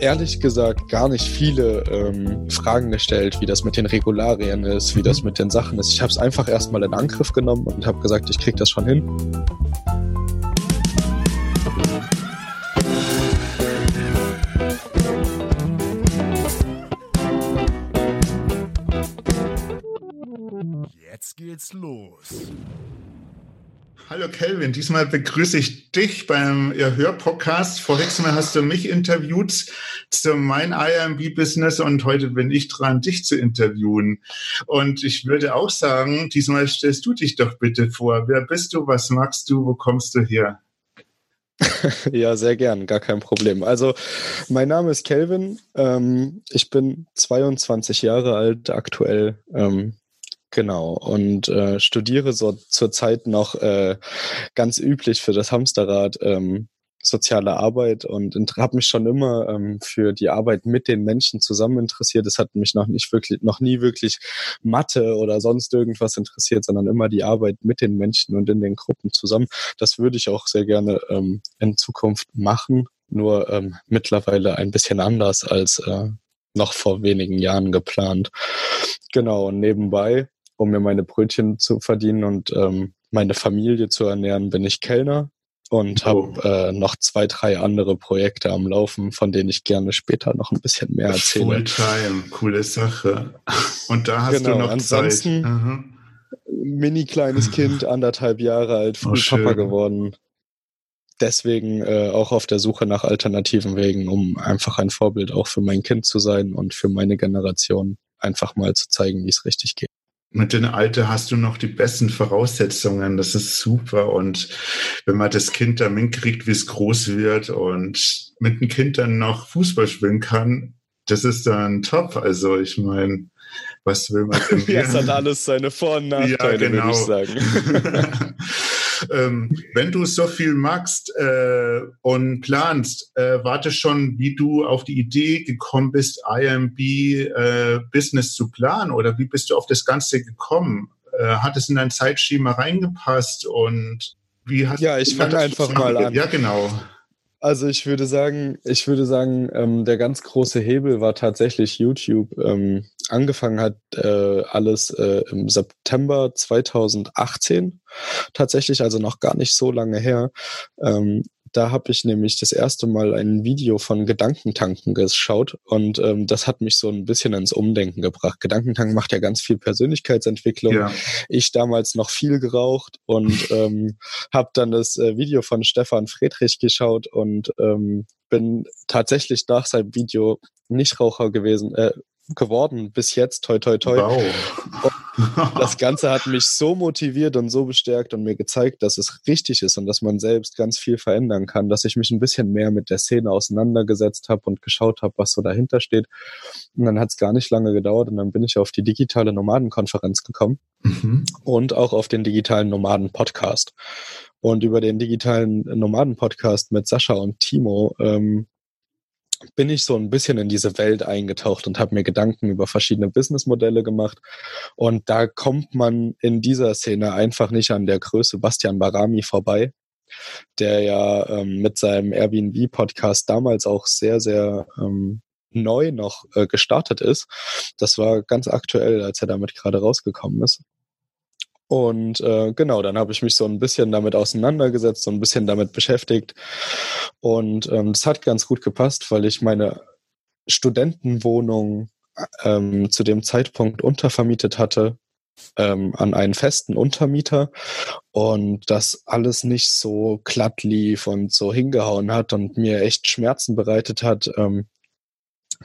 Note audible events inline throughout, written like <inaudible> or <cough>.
Ehrlich gesagt gar nicht viele ähm, Fragen gestellt, wie das mit den Regularien ist, wie das mit den Sachen ist. Ich habe es einfach erstmal in Angriff genommen und habe gesagt, ich krieg das schon hin. Kelvin, diesmal begrüße ich dich beim Hörpodcast. Voriges Mal hast du mich interviewt zu mein IMB-Business und heute bin ich dran, dich zu interviewen. Und ich würde auch sagen, diesmal stellst du dich doch bitte vor. Wer bist du? Was magst du? Wo kommst du her? <laughs> ja, sehr gern, gar kein Problem. Also, mein Name ist Kelvin. Ähm, ich bin 22 Jahre alt aktuell. Ähm, Genau, und äh, studiere so zurzeit noch äh, ganz üblich für das Hamsterrad ähm, soziale Arbeit und habe mich schon immer ähm, für die Arbeit mit den Menschen zusammen interessiert. Es hat mich noch nicht wirklich, noch nie wirklich Mathe oder sonst irgendwas interessiert, sondern immer die Arbeit mit den Menschen und in den Gruppen zusammen. Das würde ich auch sehr gerne ähm, in Zukunft machen, nur ähm, mittlerweile ein bisschen anders als äh, noch vor wenigen Jahren geplant. Genau, und nebenbei um mir meine Brötchen zu verdienen und ähm, meine Familie zu ernähren, bin ich Kellner und oh. habe äh, noch zwei, drei andere Projekte am Laufen, von denen ich gerne später noch ein bisschen mehr erzähle. Fulltime, coole Sache. Und da hast genau, du noch ansonsten Zeit. Mhm. Mini kleines Kind, <laughs> anderthalb Jahre alt, früh oh, Papa geworden. Deswegen äh, auch auf der Suche nach alternativen Wegen, um einfach ein Vorbild auch für mein Kind zu sein und für meine Generation einfach mal zu zeigen, wie es richtig geht mit dem Alter hast du noch die besten Voraussetzungen. Das ist super. Und wenn man das Kind dann mitkriegt, wie es groß wird und mit dem Kind dann noch Fußball spielen kann, das ist dann top. Also ich meine, was will man <laughs> denn? Ja, es hat alles seine Vor- und Nachteile, ja, genau. würde ich sagen. <laughs> <laughs> ähm, wenn du so viel magst äh, und planst, äh, warte schon, wie du auf die Idee gekommen bist, IMB äh, Business zu planen oder wie bist du auf das Ganze gekommen? Äh, hat es in dein Zeitschema reingepasst und wie hast Ja, ich fange einfach mal an. Ja, genau. Also ich würde sagen, ich würde sagen, ähm, der ganz große Hebel war tatsächlich YouTube. Ähm, angefangen hat äh, alles äh, im September 2018, tatsächlich also noch gar nicht so lange her. Ähm, da habe ich nämlich das erste Mal ein Video von Gedankentanken geschaut und ähm, das hat mich so ein bisschen ins Umdenken gebracht. Gedankentanken macht ja ganz viel Persönlichkeitsentwicklung. Ja. Ich damals noch viel geraucht und <laughs> ähm, habe dann das äh, Video von Stefan Friedrich geschaut und ähm, bin tatsächlich nach seinem Video Nichtraucher gewesen, äh, geworden bis jetzt, toi toi toi. Wow. Das Ganze hat mich so motiviert und so bestärkt und mir gezeigt, dass es richtig ist und dass man selbst ganz viel verändern kann, dass ich mich ein bisschen mehr mit der Szene auseinandergesetzt habe und geschaut habe, was so dahinter steht. Und dann hat es gar nicht lange gedauert und dann bin ich auf die digitale Nomadenkonferenz gekommen mhm. und auch auf den digitalen Nomaden-Podcast. Und über den digitalen Nomaden-Podcast mit Sascha und Timo ähm, bin ich so ein bisschen in diese Welt eingetaucht und habe mir Gedanken über verschiedene Businessmodelle gemacht. Und da kommt man in dieser Szene einfach nicht an der Größe Bastian Barami vorbei, der ja ähm, mit seinem Airbnb-Podcast damals auch sehr, sehr ähm, neu noch äh, gestartet ist. Das war ganz aktuell, als er damit gerade rausgekommen ist. Und äh, genau, dann habe ich mich so ein bisschen damit auseinandergesetzt, so ein bisschen damit beschäftigt. Und ähm, das hat ganz gut gepasst, weil ich meine Studentenwohnung ähm, zu dem Zeitpunkt untervermietet hatte ähm, an einen festen Untermieter und das alles nicht so glatt lief und so hingehauen hat und mir echt Schmerzen bereitet hat. Ähm,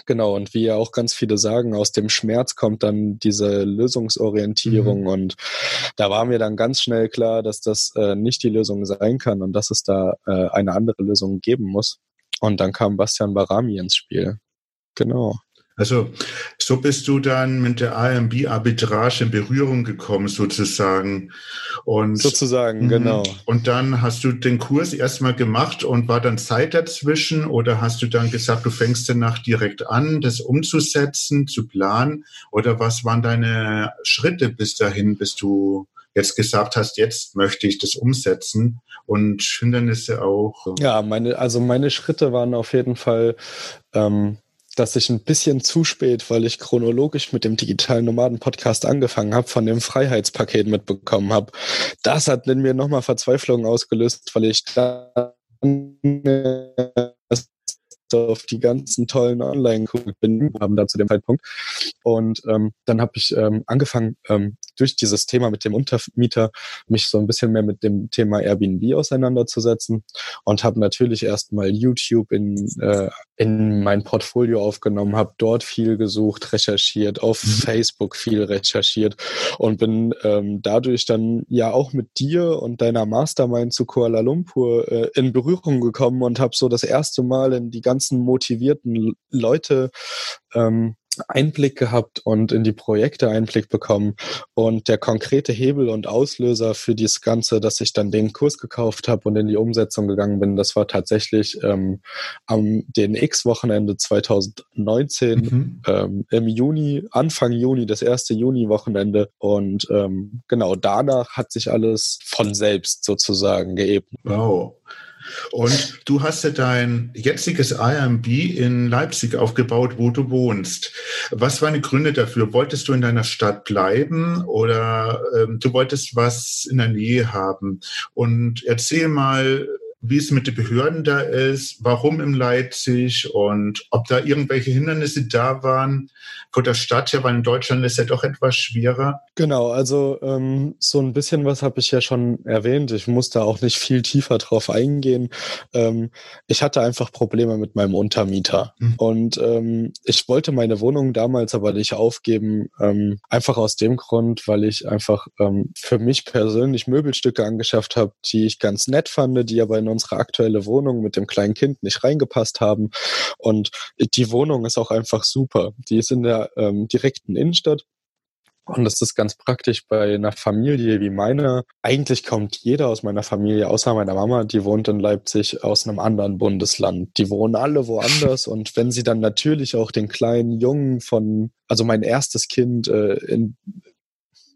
Genau, und wie ja auch ganz viele sagen, aus dem Schmerz kommt dann diese Lösungsorientierung mhm. und da war mir dann ganz schnell klar, dass das äh, nicht die Lösung sein kann und dass es da äh, eine andere Lösung geben muss. Und dann kam Bastian Barami ins Spiel. Genau. Also so bist du dann mit der AMB-Arbitrage in Berührung gekommen, sozusagen. Und, sozusagen, genau. Und dann hast du den Kurs erstmal gemacht und war dann Zeit dazwischen oder hast du dann gesagt, du fängst danach direkt an, das umzusetzen, zu planen? Oder was waren deine Schritte bis dahin, bis du jetzt gesagt hast, jetzt möchte ich das umsetzen und Hindernisse auch? Ja, meine, also meine Schritte waren auf jeden Fall ähm, dass ich ein bisschen zu spät, weil ich chronologisch mit dem digitalen Nomaden-Podcast angefangen habe, von dem Freiheitspaket mitbekommen habe. Das hat in mir nochmal Verzweiflung ausgelöst, weil ich dann auf die ganzen tollen Online-Kurse bin, haben da zu dem Zeitpunkt. Und ähm, dann habe ich ähm, angefangen, ähm, durch dieses Thema mit dem Untermieter mich so ein bisschen mehr mit dem Thema Airbnb auseinanderzusetzen und habe natürlich erstmal YouTube in, äh, in mein Portfolio aufgenommen, habe dort viel gesucht, recherchiert, auf mhm. Facebook viel recherchiert und bin ähm, dadurch dann ja auch mit dir und deiner Mastermind zu Kuala Lumpur äh, in Berührung gekommen und habe so das erste Mal in die ganzen motivierten Leute ähm, Einblick gehabt und in die Projekte Einblick bekommen. Und der konkrete Hebel und Auslöser für dieses Ganze, dass ich dann den Kurs gekauft habe und in die Umsetzung gegangen bin, das war tatsächlich ähm, am DNX-Wochenende 2019 mhm. ähm, im Juni, Anfang Juni, das erste Juni-Wochenende. Und ähm, genau danach hat sich alles von selbst sozusagen geebnet. Wow. Und du hast ja dein jetziges IMB in Leipzig aufgebaut, wo du wohnst. Was waren die Gründe dafür? Wolltest du in deiner Stadt bleiben oder ähm, du wolltest was in der Nähe haben? Und erzähl mal, wie es mit den Behörden da ist, warum in Leipzig und ob da irgendwelche Hindernisse da waren vor der Stadt ja, weil in Deutschland ist ja doch etwas schwerer. Genau, also ähm, so ein bisschen was habe ich ja schon erwähnt. Ich muss da auch nicht viel tiefer drauf eingehen. Ähm, ich hatte einfach Probleme mit meinem Untermieter mhm. und ähm, ich wollte meine Wohnung damals aber nicht aufgeben, ähm, einfach aus dem Grund, weil ich einfach ähm, für mich persönlich Möbelstücke angeschafft habe, die ich ganz nett fand, die aber in unsere aktuelle Wohnung mit dem kleinen Kind nicht reingepasst haben. Und die Wohnung ist auch einfach super. Die ist in der ähm, direkten Innenstadt. Und das ist ganz praktisch bei einer Familie wie meiner. Eigentlich kommt jeder aus meiner Familie, außer meiner Mama, die wohnt in Leipzig, aus einem anderen Bundesland. Die wohnen alle woanders. <laughs> Und wenn sie dann natürlich auch den kleinen Jungen von, also mein erstes Kind äh, in,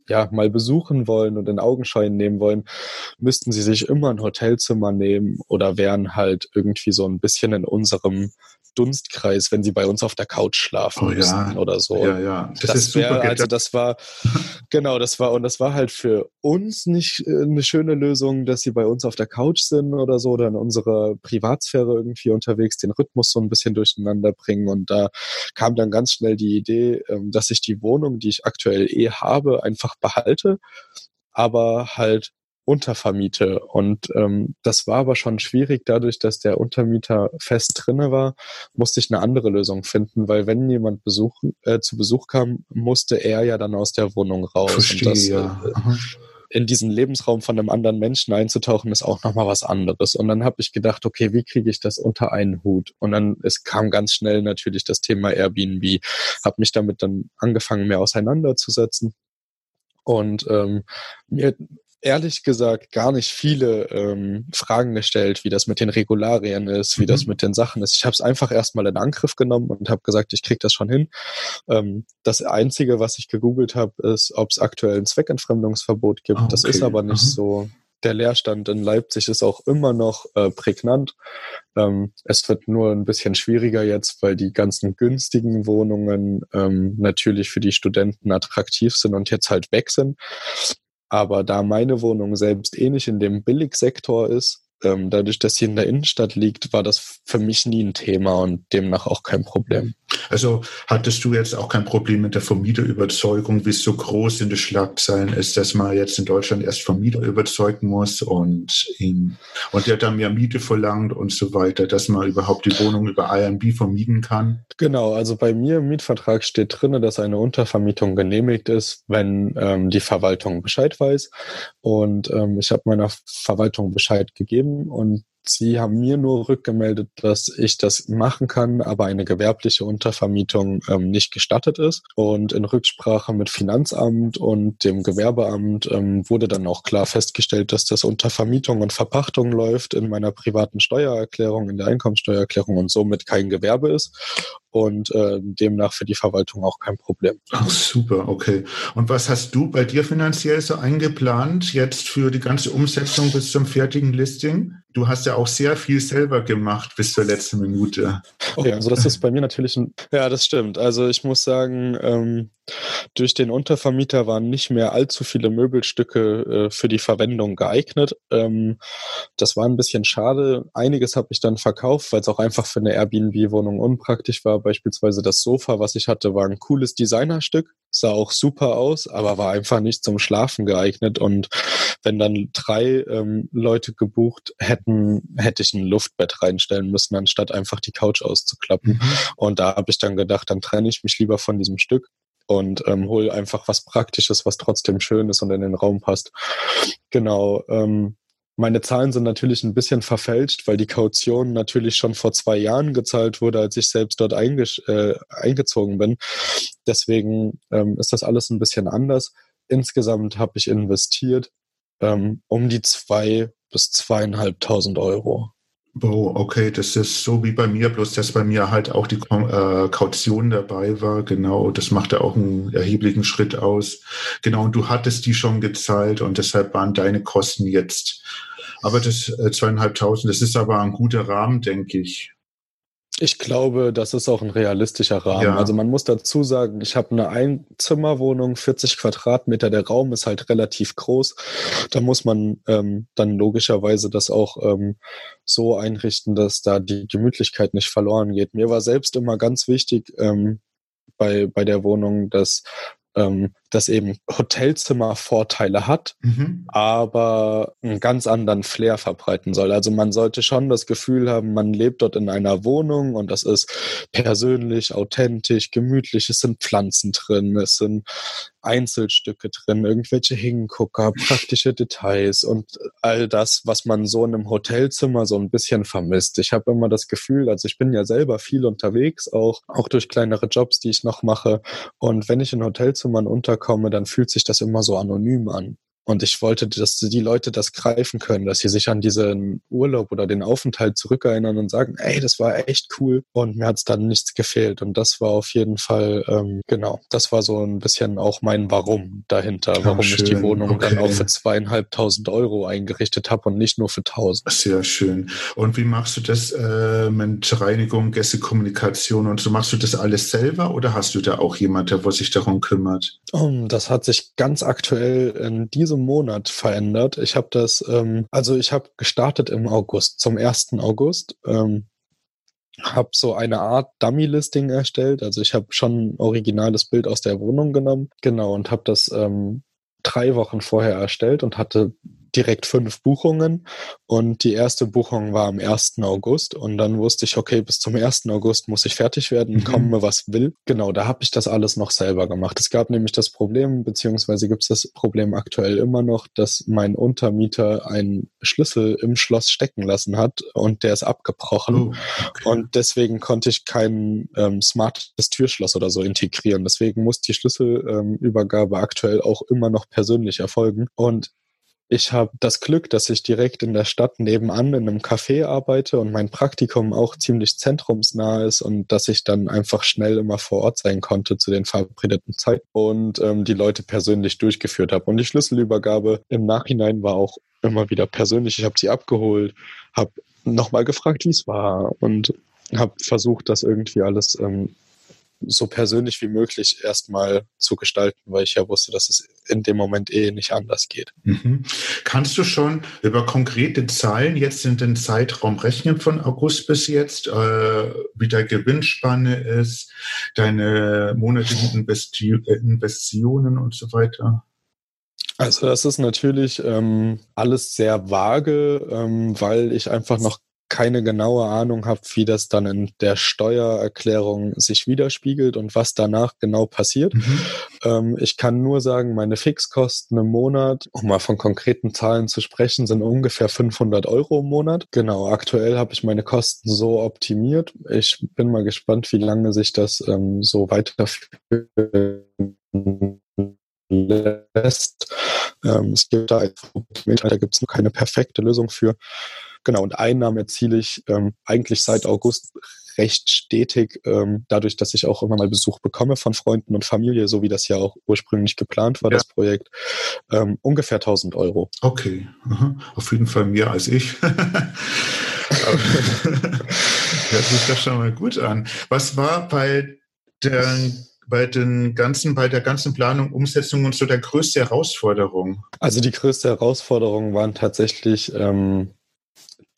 ja, mal besuchen wollen und in Augenschein nehmen wollen, müssten sie sich immer ein Hotelzimmer nehmen oder wären halt irgendwie so ein bisschen in unserem Dunstkreis, wenn sie bei uns auf der Couch schlafen oh, müssen ja. oder so. Ja, ja. Das, das ist super. Wär, also das war, <laughs> genau, das war, und das war halt für uns nicht äh, eine schöne Lösung, dass sie bei uns auf der Couch sind oder so, oder in unserer Privatsphäre irgendwie unterwegs den Rhythmus so ein bisschen durcheinander bringen. Und da kam dann ganz schnell die Idee, ähm, dass ich die Wohnung, die ich aktuell eh habe, einfach behalte, aber halt untervermiete. Und ähm, das war aber schon schwierig, dadurch, dass der Untermieter fest drinne war, musste ich eine andere Lösung finden, weil wenn jemand Besuch, äh, zu Besuch kam, musste er ja dann aus der Wohnung raus. Verstehe, und das, ja. äh, in diesen Lebensraum von einem anderen Menschen einzutauchen, ist auch nochmal was anderes. Und dann habe ich gedacht, okay, wie kriege ich das unter einen Hut? Und dann es kam ganz schnell natürlich das Thema Airbnb, habe mich damit dann angefangen, mehr auseinanderzusetzen und ähm, mir ehrlich gesagt gar nicht viele ähm, Fragen gestellt, wie das mit den Regularien ist, wie mhm. das mit den Sachen ist. Ich habe es einfach erstmal in Angriff genommen und habe gesagt, ich krieg das schon hin. Ähm, das Einzige, was ich gegoogelt habe, ist, ob es aktuell ein Zweckentfremdungsverbot gibt. Okay. Das ist aber nicht mhm. so. Der Leerstand in Leipzig ist auch immer noch äh, prägnant. Ähm, es wird nur ein bisschen schwieriger jetzt, weil die ganzen günstigen Wohnungen ähm, natürlich für die Studenten attraktiv sind und jetzt halt weg sind. Aber da meine Wohnung selbst nicht in dem Billigsektor ist, ähm, dadurch, dass sie in der Innenstadt liegt, war das für mich nie ein Thema und demnach auch kein Problem. Also hattest du jetzt auch kein Problem mit der Vermieterüberzeugung, wie es so groß in den Schlagzeilen ist, dass man jetzt in Deutschland erst Vermieter überzeugen muss und ihn, und der dann mehr Miete verlangt und so weiter, dass man überhaupt die Wohnung über Airbnb vermieten kann? Genau, also bei mir im Mietvertrag steht drin, dass eine Untervermietung genehmigt ist, wenn ähm, die Verwaltung Bescheid weiß. Und ähm, ich habe meiner Verwaltung Bescheid gegeben und Sie haben mir nur rückgemeldet, dass ich das machen kann, aber eine gewerbliche Untervermietung ähm, nicht gestattet ist. Und in Rücksprache mit Finanzamt und dem Gewerbeamt ähm, wurde dann auch klar festgestellt, dass das unter Vermietung und Verpachtung läuft in meiner privaten Steuererklärung, in der Einkommensteuererklärung und somit kein Gewerbe ist und äh, demnach für die Verwaltung auch kein Problem. Ach, super, okay. Und was hast du bei dir finanziell so eingeplant jetzt für die ganze Umsetzung bis zum fertigen Listing? Du hast ja auch sehr viel selber gemacht bis zur letzten Minute. Okay, also das ist bei mir natürlich ein, <laughs> ja, das stimmt. Also ich muss sagen, ähm, durch den Untervermieter waren nicht mehr allzu viele Möbelstücke äh, für die Verwendung geeignet. Ähm, das war ein bisschen schade. Einiges habe ich dann verkauft, weil es auch einfach für eine Airbnb-Wohnung unpraktisch war. Beispielsweise das Sofa, was ich hatte, war ein cooles Designerstück sah auch super aus, aber war einfach nicht zum Schlafen geeignet. Und wenn dann drei ähm, Leute gebucht hätten, hätte ich ein Luftbett reinstellen müssen, anstatt einfach die Couch auszuklappen. Mhm. Und da habe ich dann gedacht, dann trenne ich mich lieber von diesem Stück und ähm, hol einfach was Praktisches, was trotzdem schön ist und in den Raum passt. Genau. Ähm, meine Zahlen sind natürlich ein bisschen verfälscht, weil die Kaution natürlich schon vor zwei Jahren gezahlt wurde, als ich selbst dort äh, eingezogen bin. Deswegen ähm, ist das alles ein bisschen anders. Insgesamt habe ich investiert ähm, um die zwei bis zweieinhalbtausend Euro. Oh, okay, das ist so wie bei mir, bloß dass bei mir halt auch die äh, Kaution dabei war. Genau, das machte auch einen erheblichen Schritt aus. Genau, und du hattest die schon gezahlt und deshalb waren deine Kosten jetzt. Aber das äh, zweieinhalbtausend, das ist aber ein guter Rahmen, denke ich. Ich glaube, das ist auch ein realistischer Rahmen. Ja. Also man muss dazu sagen, ich habe eine Einzimmerwohnung, 40 Quadratmeter, der Raum ist halt relativ groß. Da muss man ähm, dann logischerweise das auch ähm, so einrichten, dass da die Gemütlichkeit nicht verloren geht. Mir war selbst immer ganz wichtig ähm, bei, bei der Wohnung, dass ähm, das eben Hotelzimmer Vorteile hat, mhm. aber einen ganz anderen Flair verbreiten soll. Also man sollte schon das Gefühl haben, man lebt dort in einer Wohnung und das ist persönlich, authentisch, gemütlich. Es sind Pflanzen drin, es sind Einzelstücke drin, irgendwelche Hingucker, <laughs> praktische Details und all das, was man so in einem Hotelzimmer so ein bisschen vermisst. Ich habe immer das Gefühl, also ich bin ja selber viel unterwegs, auch, auch durch kleinere Jobs, die ich noch mache. Und wenn ich in Hotelzimmern unter komme, dann fühlt sich das immer so anonym an. Und ich wollte, dass die Leute das greifen können, dass sie sich an diesen Urlaub oder den Aufenthalt zurückerinnern und sagen, ey, das war echt cool und mir hat es dann nichts gefehlt. Und das war auf jeden Fall, ähm, genau, das war so ein bisschen auch mein Warum dahinter, warum schön. ich die Wohnung okay. dann auch für zweieinhalbtausend Euro eingerichtet habe und nicht nur für tausend. Sehr schön. Und wie machst du das äh, mit Reinigung, Gästekommunikation und so? Machst du das alles selber oder hast du da auch jemand, der sich darum kümmert? Um, das hat sich ganz aktuell in diesem Monat verändert. Ich habe das, ähm, also ich habe gestartet im August, zum 1. August. Ähm, habe so eine Art Dummy-Listing erstellt. Also ich habe schon ein originales Bild aus der Wohnung genommen. Genau, und habe das ähm, drei Wochen vorher erstellt und hatte direkt fünf Buchungen und die erste Buchung war am 1. August und dann wusste ich, okay, bis zum 1. August muss ich fertig werden, mhm. komme was will. Genau, da habe ich das alles noch selber gemacht. Es gab nämlich das Problem, beziehungsweise gibt es das Problem aktuell immer noch, dass mein Untermieter einen Schlüssel im Schloss stecken lassen hat und der ist abgebrochen oh, okay. und deswegen konnte ich kein ähm, smartes Türschloss oder so integrieren. Deswegen muss die Schlüsselübergabe ähm, aktuell auch immer noch persönlich erfolgen und ich habe das Glück, dass ich direkt in der Stadt nebenan in einem Café arbeite und mein Praktikum auch ziemlich zentrumsnah ist und dass ich dann einfach schnell immer vor Ort sein konnte zu den verabredeten Zeiten und ähm, die Leute persönlich durchgeführt habe. Und die Schlüsselübergabe im Nachhinein war auch immer wieder persönlich. Ich habe sie abgeholt, habe nochmal gefragt, wie es war und habe versucht, das irgendwie alles ähm, so persönlich wie möglich erstmal zu gestalten, weil ich ja wusste, dass es in dem Moment eh nicht anders geht. Mhm. Kannst du schon über konkrete Zahlen jetzt in den Zeitraum rechnen von August bis jetzt, äh, wie der Gewinnspanne ist, deine monatlichen Investi Investitionen und so weiter? Also das ist natürlich ähm, alles sehr vage, ähm, weil ich einfach noch keine genaue Ahnung habe, wie das dann in der Steuererklärung sich widerspiegelt und was danach genau passiert. Mhm. Ähm, ich kann nur sagen, meine Fixkosten im Monat, um mal von konkreten Zahlen zu sprechen, sind ungefähr 500 Euro im Monat. Genau, aktuell habe ich meine Kosten so optimiert. Ich bin mal gespannt, wie lange sich das ähm, so weiterführen lässt. Ähm, es gibt da, da gibt es noch keine perfekte Lösung für. Genau, und Einnahmen erziele ich ähm, eigentlich seit August recht stetig, ähm, dadurch, dass ich auch immer mal Besuch bekomme von Freunden und Familie, so wie das ja auch ursprünglich geplant war, ja. das Projekt, ähm, ungefähr 1000 Euro. Okay, Aha. auf jeden Fall mehr als ich. <laughs> Hört sich das schon mal gut an. Was war bei der, bei den ganzen, bei der ganzen Planung, Umsetzung und so der größte Herausforderung? Also die größte Herausforderung waren tatsächlich ähm,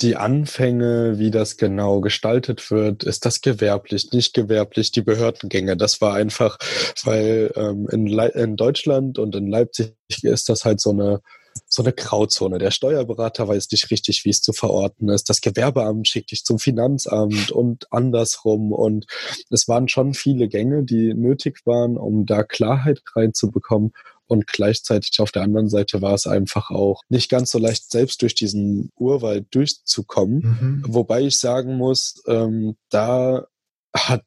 die Anfänge, wie das genau gestaltet wird, ist das gewerblich, nicht gewerblich, die Behördengänge. Das war einfach, weil ähm, in, in Deutschland und in Leipzig ist das halt so eine so eine Grauzone. Der Steuerberater weiß nicht richtig, wie es zu verorten ist. Das Gewerbeamt schickt dich zum Finanzamt und andersrum. Und es waren schon viele Gänge, die nötig waren, um da Klarheit reinzubekommen. Und gleichzeitig auf der anderen Seite war es einfach auch nicht ganz so leicht, selbst durch diesen Urwald durchzukommen. Mhm. Wobei ich sagen muss, ähm, da hat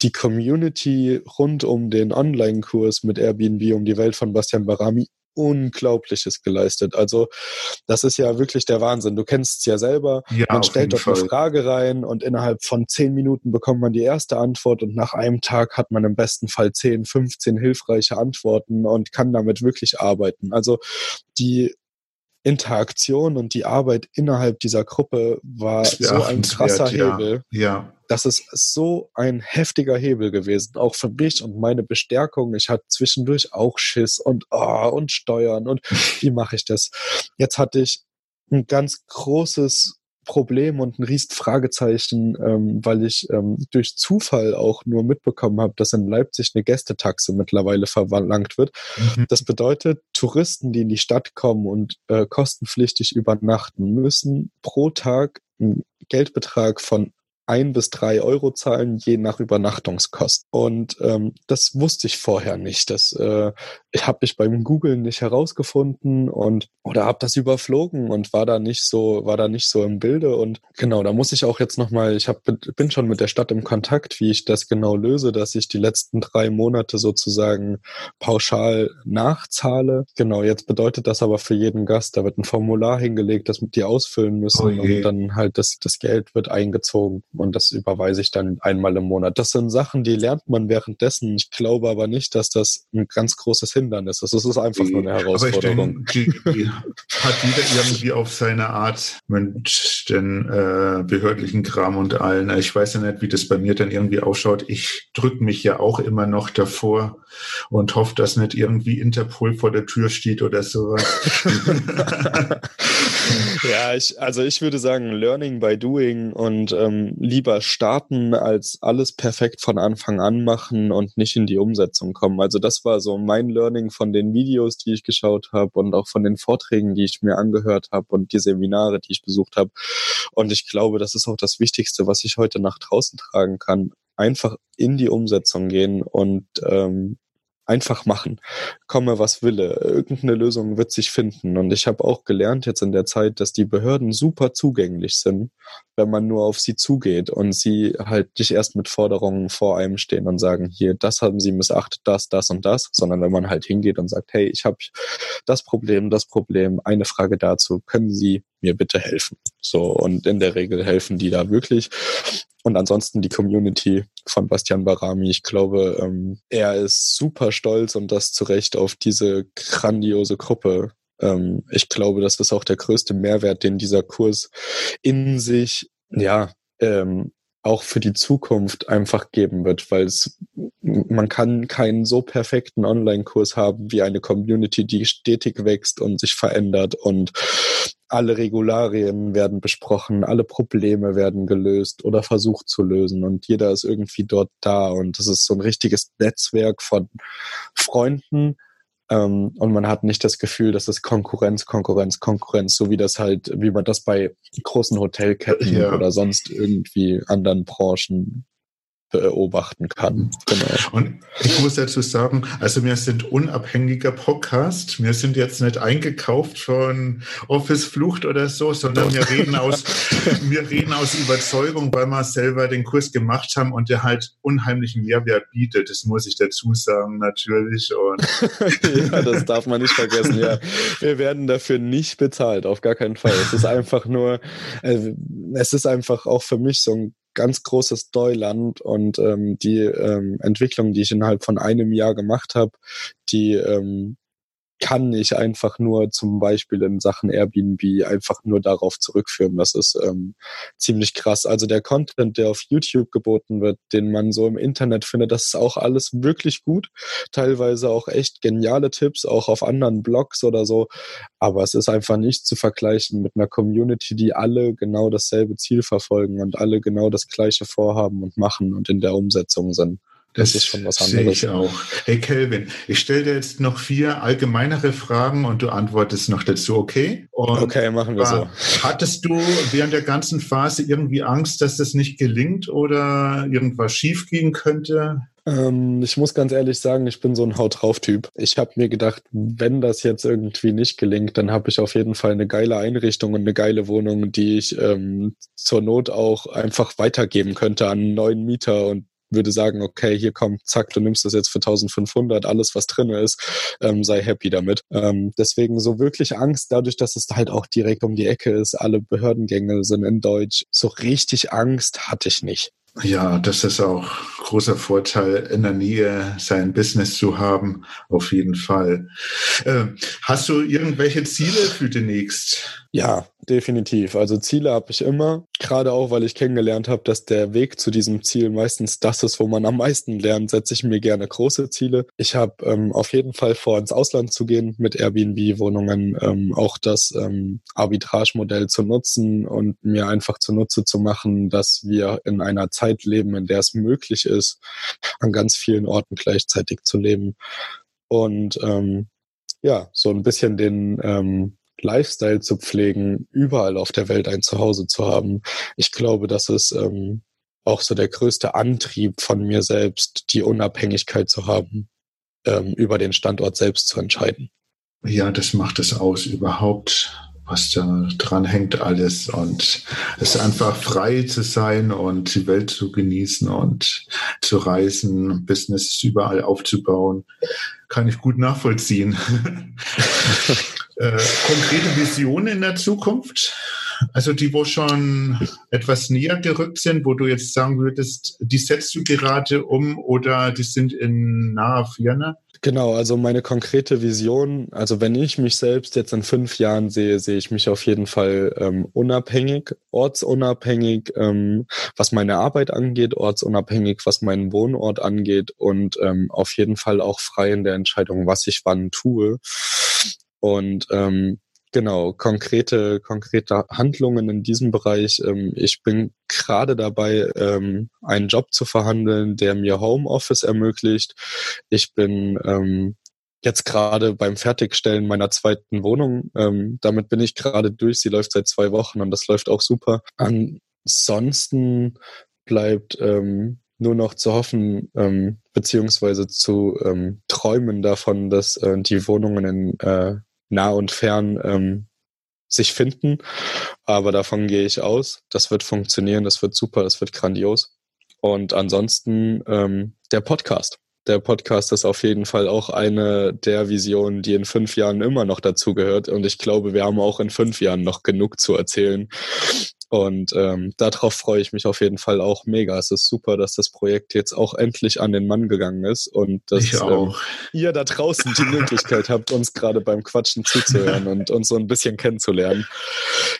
die Community rund um den Online-Kurs mit Airbnb um die Welt von Bastian Barami Unglaubliches geleistet. Also das ist ja wirklich der Wahnsinn. Du kennst es ja selber. Ja, man stellt dort eine Frage rein und innerhalb von zehn Minuten bekommt man die erste Antwort und nach einem Tag hat man im besten Fall 10, 15 hilfreiche Antworten und kann damit wirklich arbeiten. Also die Interaktion und die Arbeit innerhalb dieser Gruppe war so ein krasser Hebel. Ja. ja. Das ist so ein heftiger Hebel gewesen, auch für mich und meine Bestärkung. Ich hatte zwischendurch auch Schiss und oh, und Steuern und wie mache ich das? Jetzt hatte ich ein ganz großes Problem und ein riesen Fragezeichen, ähm, weil ich ähm, durch Zufall auch nur mitbekommen habe, dass in Leipzig eine Gästetaxe mittlerweile verlangt wird. Mhm. Das bedeutet, Touristen, die in die Stadt kommen und äh, kostenpflichtig übernachten, müssen pro Tag einen Geldbetrag von ein bis drei Euro zahlen, je nach Übernachtungskosten. Und ähm, das wusste ich vorher nicht. Das äh, habe ich beim Googlen nicht herausgefunden und oder habe das überflogen und war da nicht so war da nicht so im Bilde und genau da muss ich auch jetzt noch mal ich hab, bin schon mit der Stadt im Kontakt wie ich das genau löse dass ich die letzten drei Monate sozusagen pauschal nachzahle genau jetzt bedeutet das aber für jeden Gast da wird ein Formular hingelegt das die ausfüllen müssen oh und dann halt das das Geld wird eingezogen und das überweise ich dann einmal im Monat das sind Sachen die lernt man währenddessen ich glaube aber nicht dass das ein ganz großes Hindernis. Das ist einfach nur eine Herausforderung. Aber ich denke, die, die hat jeder irgendwie auf seine Art mit den äh, behördlichen Kram und allen. Ich weiß ja nicht, wie das bei mir dann irgendwie ausschaut. Ich drücke mich ja auch immer noch davor und hoffe, dass nicht irgendwie Interpol vor der Tür steht oder sowas. <laughs> <laughs> <laughs> ja, ich, also ich würde sagen, Learning by Doing und ähm, lieber starten als alles perfekt von Anfang an machen und nicht in die Umsetzung kommen. Also das war so mein Learning von den Videos, die ich geschaut habe und auch von den Vorträgen, die ich mir angehört habe und die Seminare, die ich besucht habe. Und ich glaube, das ist auch das Wichtigste, was ich heute nach draußen tragen kann. Einfach in die Umsetzung gehen und ähm, einfach machen. Komme, was wille. Irgendeine Lösung wird sich finden. Und ich habe auch gelernt jetzt in der Zeit, dass die Behörden super zugänglich sind, wenn man nur auf sie zugeht und sie halt nicht erst mit Forderungen vor einem stehen und sagen, hier, das haben sie missachtet, das, das und das, sondern wenn man halt hingeht und sagt, hey, ich habe das Problem, das Problem, eine Frage dazu, können Sie mir bitte helfen? So, und in der Regel helfen die da wirklich. Und ansonsten die Community von Bastian Barami. Ich glaube, ähm, er ist super stolz und das zu Recht auf diese grandiose Gruppe. Ähm, ich glaube, das ist auch der größte Mehrwert, den dieser Kurs in sich, ja, ähm, auch für die Zukunft einfach geben wird, weil es man kann keinen so perfekten Online-Kurs haben wie eine Community, die stetig wächst und sich verändert und alle Regularien werden besprochen, alle Probleme werden gelöst oder versucht zu lösen und jeder ist irgendwie dort da und es ist so ein richtiges Netzwerk von Freunden, ähm, und man hat nicht das Gefühl, dass es Konkurrenz, Konkurrenz, Konkurrenz, so wie das halt, wie man das bei großen Hotelketten ja. oder sonst irgendwie anderen Branchen beobachten kann. Genau. Und ich muss dazu sagen, also wir sind unabhängiger Podcast. Wir sind jetzt nicht eingekauft von Office Flucht oder so, sondern wir reden aus, <laughs> wir reden aus Überzeugung, weil wir selber den Kurs gemacht haben und der halt unheimlichen Mehrwert bietet. Das muss ich dazu sagen, natürlich. Und <laughs> ja, das darf man nicht vergessen. Ja, wir werden dafür nicht bezahlt, auf gar keinen Fall. Es ist einfach nur, äh, es ist einfach auch für mich so ein ganz großes Neuland und ähm, die ähm, Entwicklung, die ich innerhalb von einem Jahr gemacht habe, die ähm, kann ich einfach nur zum Beispiel in Sachen Airbnb einfach nur darauf zurückführen. Das ist ähm, ziemlich krass. Also der Content, der auf YouTube geboten wird, den man so im Internet findet, das ist auch alles wirklich gut. Teilweise auch echt geniale Tipps, auch auf anderen Blogs oder so. Aber es ist einfach nicht zu vergleichen mit einer Community, die alle genau dasselbe Ziel verfolgen und alle genau das gleiche vorhaben und machen und in der Umsetzung sind. Das, das ist schon was anderes. Sehe ich auch. Hey Kelvin, ich stelle dir jetzt noch vier allgemeinere Fragen und du antwortest noch dazu, okay? Und okay, machen wir so. Hattest du während der ganzen Phase irgendwie Angst, dass das nicht gelingt oder irgendwas schiefgehen könnte? Ähm, ich muss ganz ehrlich sagen, ich bin so ein Haut drauf Typ. Ich habe mir gedacht, wenn das jetzt irgendwie nicht gelingt, dann habe ich auf jeden Fall eine geile Einrichtung und eine geile Wohnung, die ich ähm, zur Not auch einfach weitergeben könnte an einen neuen Mieter und würde sagen, okay, hier kommt, zack, du nimmst das jetzt für 1500, alles was drin ist, ähm, sei happy damit. Ähm, deswegen so wirklich Angst, dadurch, dass es halt auch direkt um die Ecke ist, alle Behördengänge sind in Deutsch, so richtig Angst hatte ich nicht. Ja, das ist auch großer Vorteil, in der Nähe sein Business zu haben, auf jeden Fall. Äh, hast du irgendwelche Ziele für demnächst? Ja, definitiv. Also Ziele habe ich immer, gerade auch, weil ich kennengelernt habe, dass der Weg zu diesem Ziel meistens das ist, wo man am meisten lernt, setze ich mir gerne große Ziele. Ich habe ähm, auf jeden Fall vor, ins Ausland zu gehen mit Airbnb-Wohnungen, ähm, auch das ähm, Arbitrage-Modell zu nutzen und mir einfach zunutze zu machen, dass wir in einer Zeit leben, in der es möglich ist, an ganz vielen Orten gleichzeitig zu leben. Und ähm, ja, so ein bisschen den ähm, Lifestyle zu pflegen, überall auf der Welt ein Zuhause zu haben. Ich glaube, das ist ähm, auch so der größte Antrieb von mir selbst, die Unabhängigkeit zu haben, ähm, über den Standort selbst zu entscheiden. Ja, das macht es aus, überhaupt, was da dran hängt alles und es einfach frei zu sein und die Welt zu genießen und zu reisen, Business überall aufzubauen, kann ich gut nachvollziehen. <laughs> Äh, konkrete Visionen in der Zukunft? Also die, wo schon etwas näher gerückt sind, wo du jetzt sagen würdest, die setzt du gerade um oder die sind in naher Ferne? Genau, also meine konkrete Vision, also wenn ich mich selbst jetzt in fünf Jahren sehe, sehe ich mich auf jeden Fall ähm, unabhängig, ortsunabhängig, ähm, was meine Arbeit angeht, ortsunabhängig, was meinen Wohnort angeht und ähm, auf jeden Fall auch frei in der Entscheidung, was ich wann tue. Und ähm, genau, konkrete, konkrete Handlungen in diesem Bereich. Ähm, ich bin gerade dabei, ähm, einen Job zu verhandeln, der mir Homeoffice ermöglicht. Ich bin ähm, jetzt gerade beim Fertigstellen meiner zweiten Wohnung. Ähm, damit bin ich gerade durch. Sie läuft seit zwei Wochen und das läuft auch super. Ansonsten bleibt ähm, nur noch zu hoffen, ähm, beziehungsweise zu ähm, träumen davon, dass äh, die Wohnungen in äh, nah und fern ähm, sich finden. Aber davon gehe ich aus. Das wird funktionieren, das wird super, das wird grandios. Und ansonsten ähm, der Podcast. Der Podcast ist auf jeden Fall auch eine der Visionen, die in fünf Jahren immer noch dazu gehört. Und ich glaube, wir haben auch in fünf Jahren noch genug zu erzählen. Und ähm, darauf freue ich mich auf jeden Fall auch mega. Es ist super, dass das Projekt jetzt auch endlich an den Mann gegangen ist und dass ähm, ihr da draußen die Möglichkeit habt, uns gerade beim Quatschen zuzuhören und uns so ein bisschen kennenzulernen.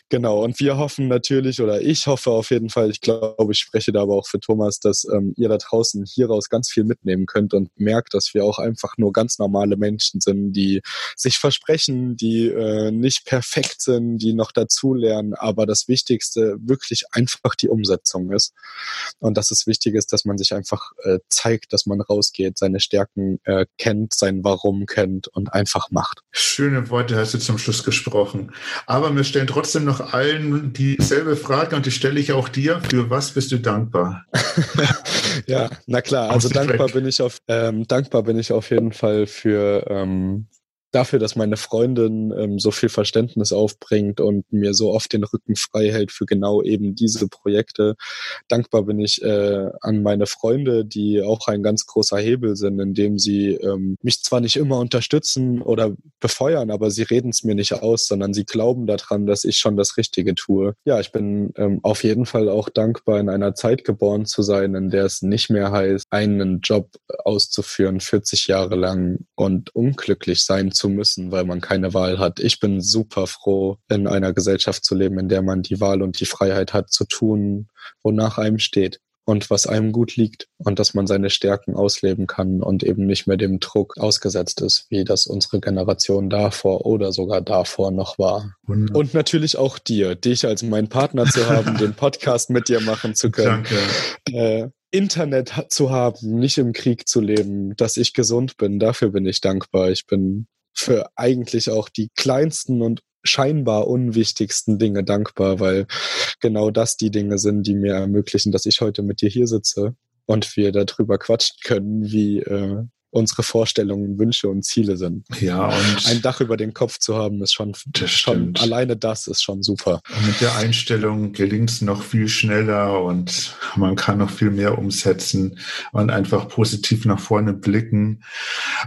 Genau. Und wir hoffen natürlich, oder ich hoffe auf jeden Fall, ich glaube, ich spreche da aber auch für Thomas, dass ähm, ihr da draußen hieraus ganz viel mitnehmen könnt und merkt, dass wir auch einfach nur ganz normale Menschen sind, die sich versprechen, die äh, nicht perfekt sind, die noch dazulernen, aber das Wichtigste wirklich einfach die Umsetzung ist. Und dass es wichtig ist, dass man sich einfach äh, zeigt, dass man rausgeht, seine Stärken äh, kennt, sein Warum kennt und einfach macht. Schöne Worte hast du zum Schluss gesprochen. Aber wir stellen trotzdem noch allen dieselbe Frage und die stelle ich auch dir. Für was bist du dankbar? <laughs> ja, na klar. Also dankbar bin ich auf ähm, dankbar bin ich auf jeden Fall für ähm, dafür, dass meine Freundin ähm, so viel Verständnis aufbringt und mir so oft den Rücken frei hält für genau eben diese Projekte. Dankbar bin ich äh, an meine Freunde, die auch ein ganz großer Hebel sind, indem sie ähm, mich zwar nicht immer unterstützen oder befeuern, aber sie reden es mir nicht aus, sondern sie glauben daran, dass ich schon das Richtige tue. Ja, ich bin ähm, auf jeden Fall auch dankbar, in einer Zeit geboren zu sein, in der es nicht mehr heißt, einen Job auszuführen, 40 Jahre lang und unglücklich sein zu zu müssen, weil man keine Wahl hat. Ich bin super froh, in einer Gesellschaft zu leben, in der man die Wahl und die Freiheit hat, zu tun, wonach einem steht und was einem gut liegt und dass man seine Stärken ausleben kann und eben nicht mehr dem Druck ausgesetzt ist, wie das unsere Generation davor oder sogar davor noch war. Wunderbar. Und natürlich auch dir, dich als meinen Partner zu haben, <laughs> den Podcast mit dir machen zu können. Danke. Äh, Internet zu haben, nicht im Krieg zu leben, dass ich gesund bin, dafür bin ich dankbar. Ich bin für eigentlich auch die kleinsten und scheinbar unwichtigsten Dinge dankbar, weil genau das die Dinge sind, die mir ermöglichen, dass ich heute mit dir hier sitze und wir darüber quatschen können, wie äh, unsere Vorstellungen, Wünsche und Ziele sind. Ja, und ein Dach über den Kopf zu haben, ist schon, das schon alleine das ist schon super. Und mit der Einstellung gelingt es noch viel schneller und man kann noch viel mehr umsetzen und einfach positiv nach vorne blicken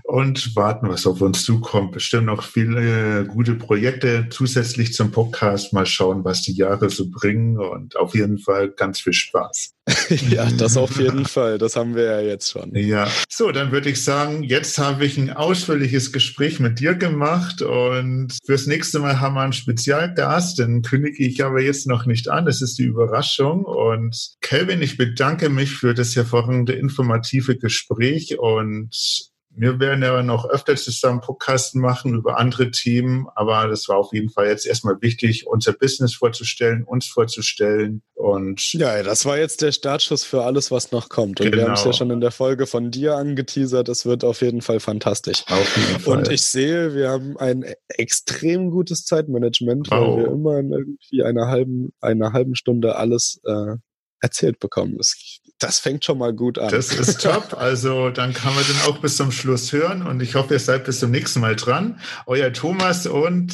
und warten, was auf uns zukommt. Bestimmt noch viele gute Projekte zusätzlich zum Podcast. Mal schauen, was die Jahre so bringen und auf jeden Fall ganz viel Spaß. <laughs> ja, das auf jeden Fall. Das haben wir ja jetzt schon. Ja, so, dann würde ich sagen, sagen, jetzt habe ich ein ausführliches Gespräch mit dir gemacht und fürs nächste Mal haben wir einen Spezialgast, den kündige ich aber jetzt noch nicht an. Das ist die Überraschung. Und Kelvin, ich bedanke mich für das hervorragende informative Gespräch und wir werden ja noch öfter zusammen Podcasten machen über andere Themen, aber das war auf jeden Fall jetzt erstmal wichtig, unser Business vorzustellen, uns vorzustellen und ja, das war jetzt der Startschuss für alles, was noch kommt. Und genau. wir haben es ja schon in der Folge von dir angeteasert. Es wird auf jeden Fall fantastisch. Auf jeden Fall. Und ich sehe, wir haben ein extrem gutes Zeitmanagement, weil oh. wir immer in irgendwie einer halben, einer halben Stunde alles äh, erzählt bekommen. Das, das fängt schon mal gut an. Das ist top. Also dann kann man den auch bis zum Schluss hören und ich hoffe, ihr seid bis zum nächsten Mal dran. Euer Thomas und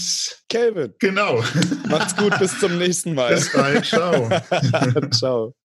Kelvin. Genau. Macht's gut, bis zum nächsten Mal. Bis bald. Ciao. <laughs> Ciao.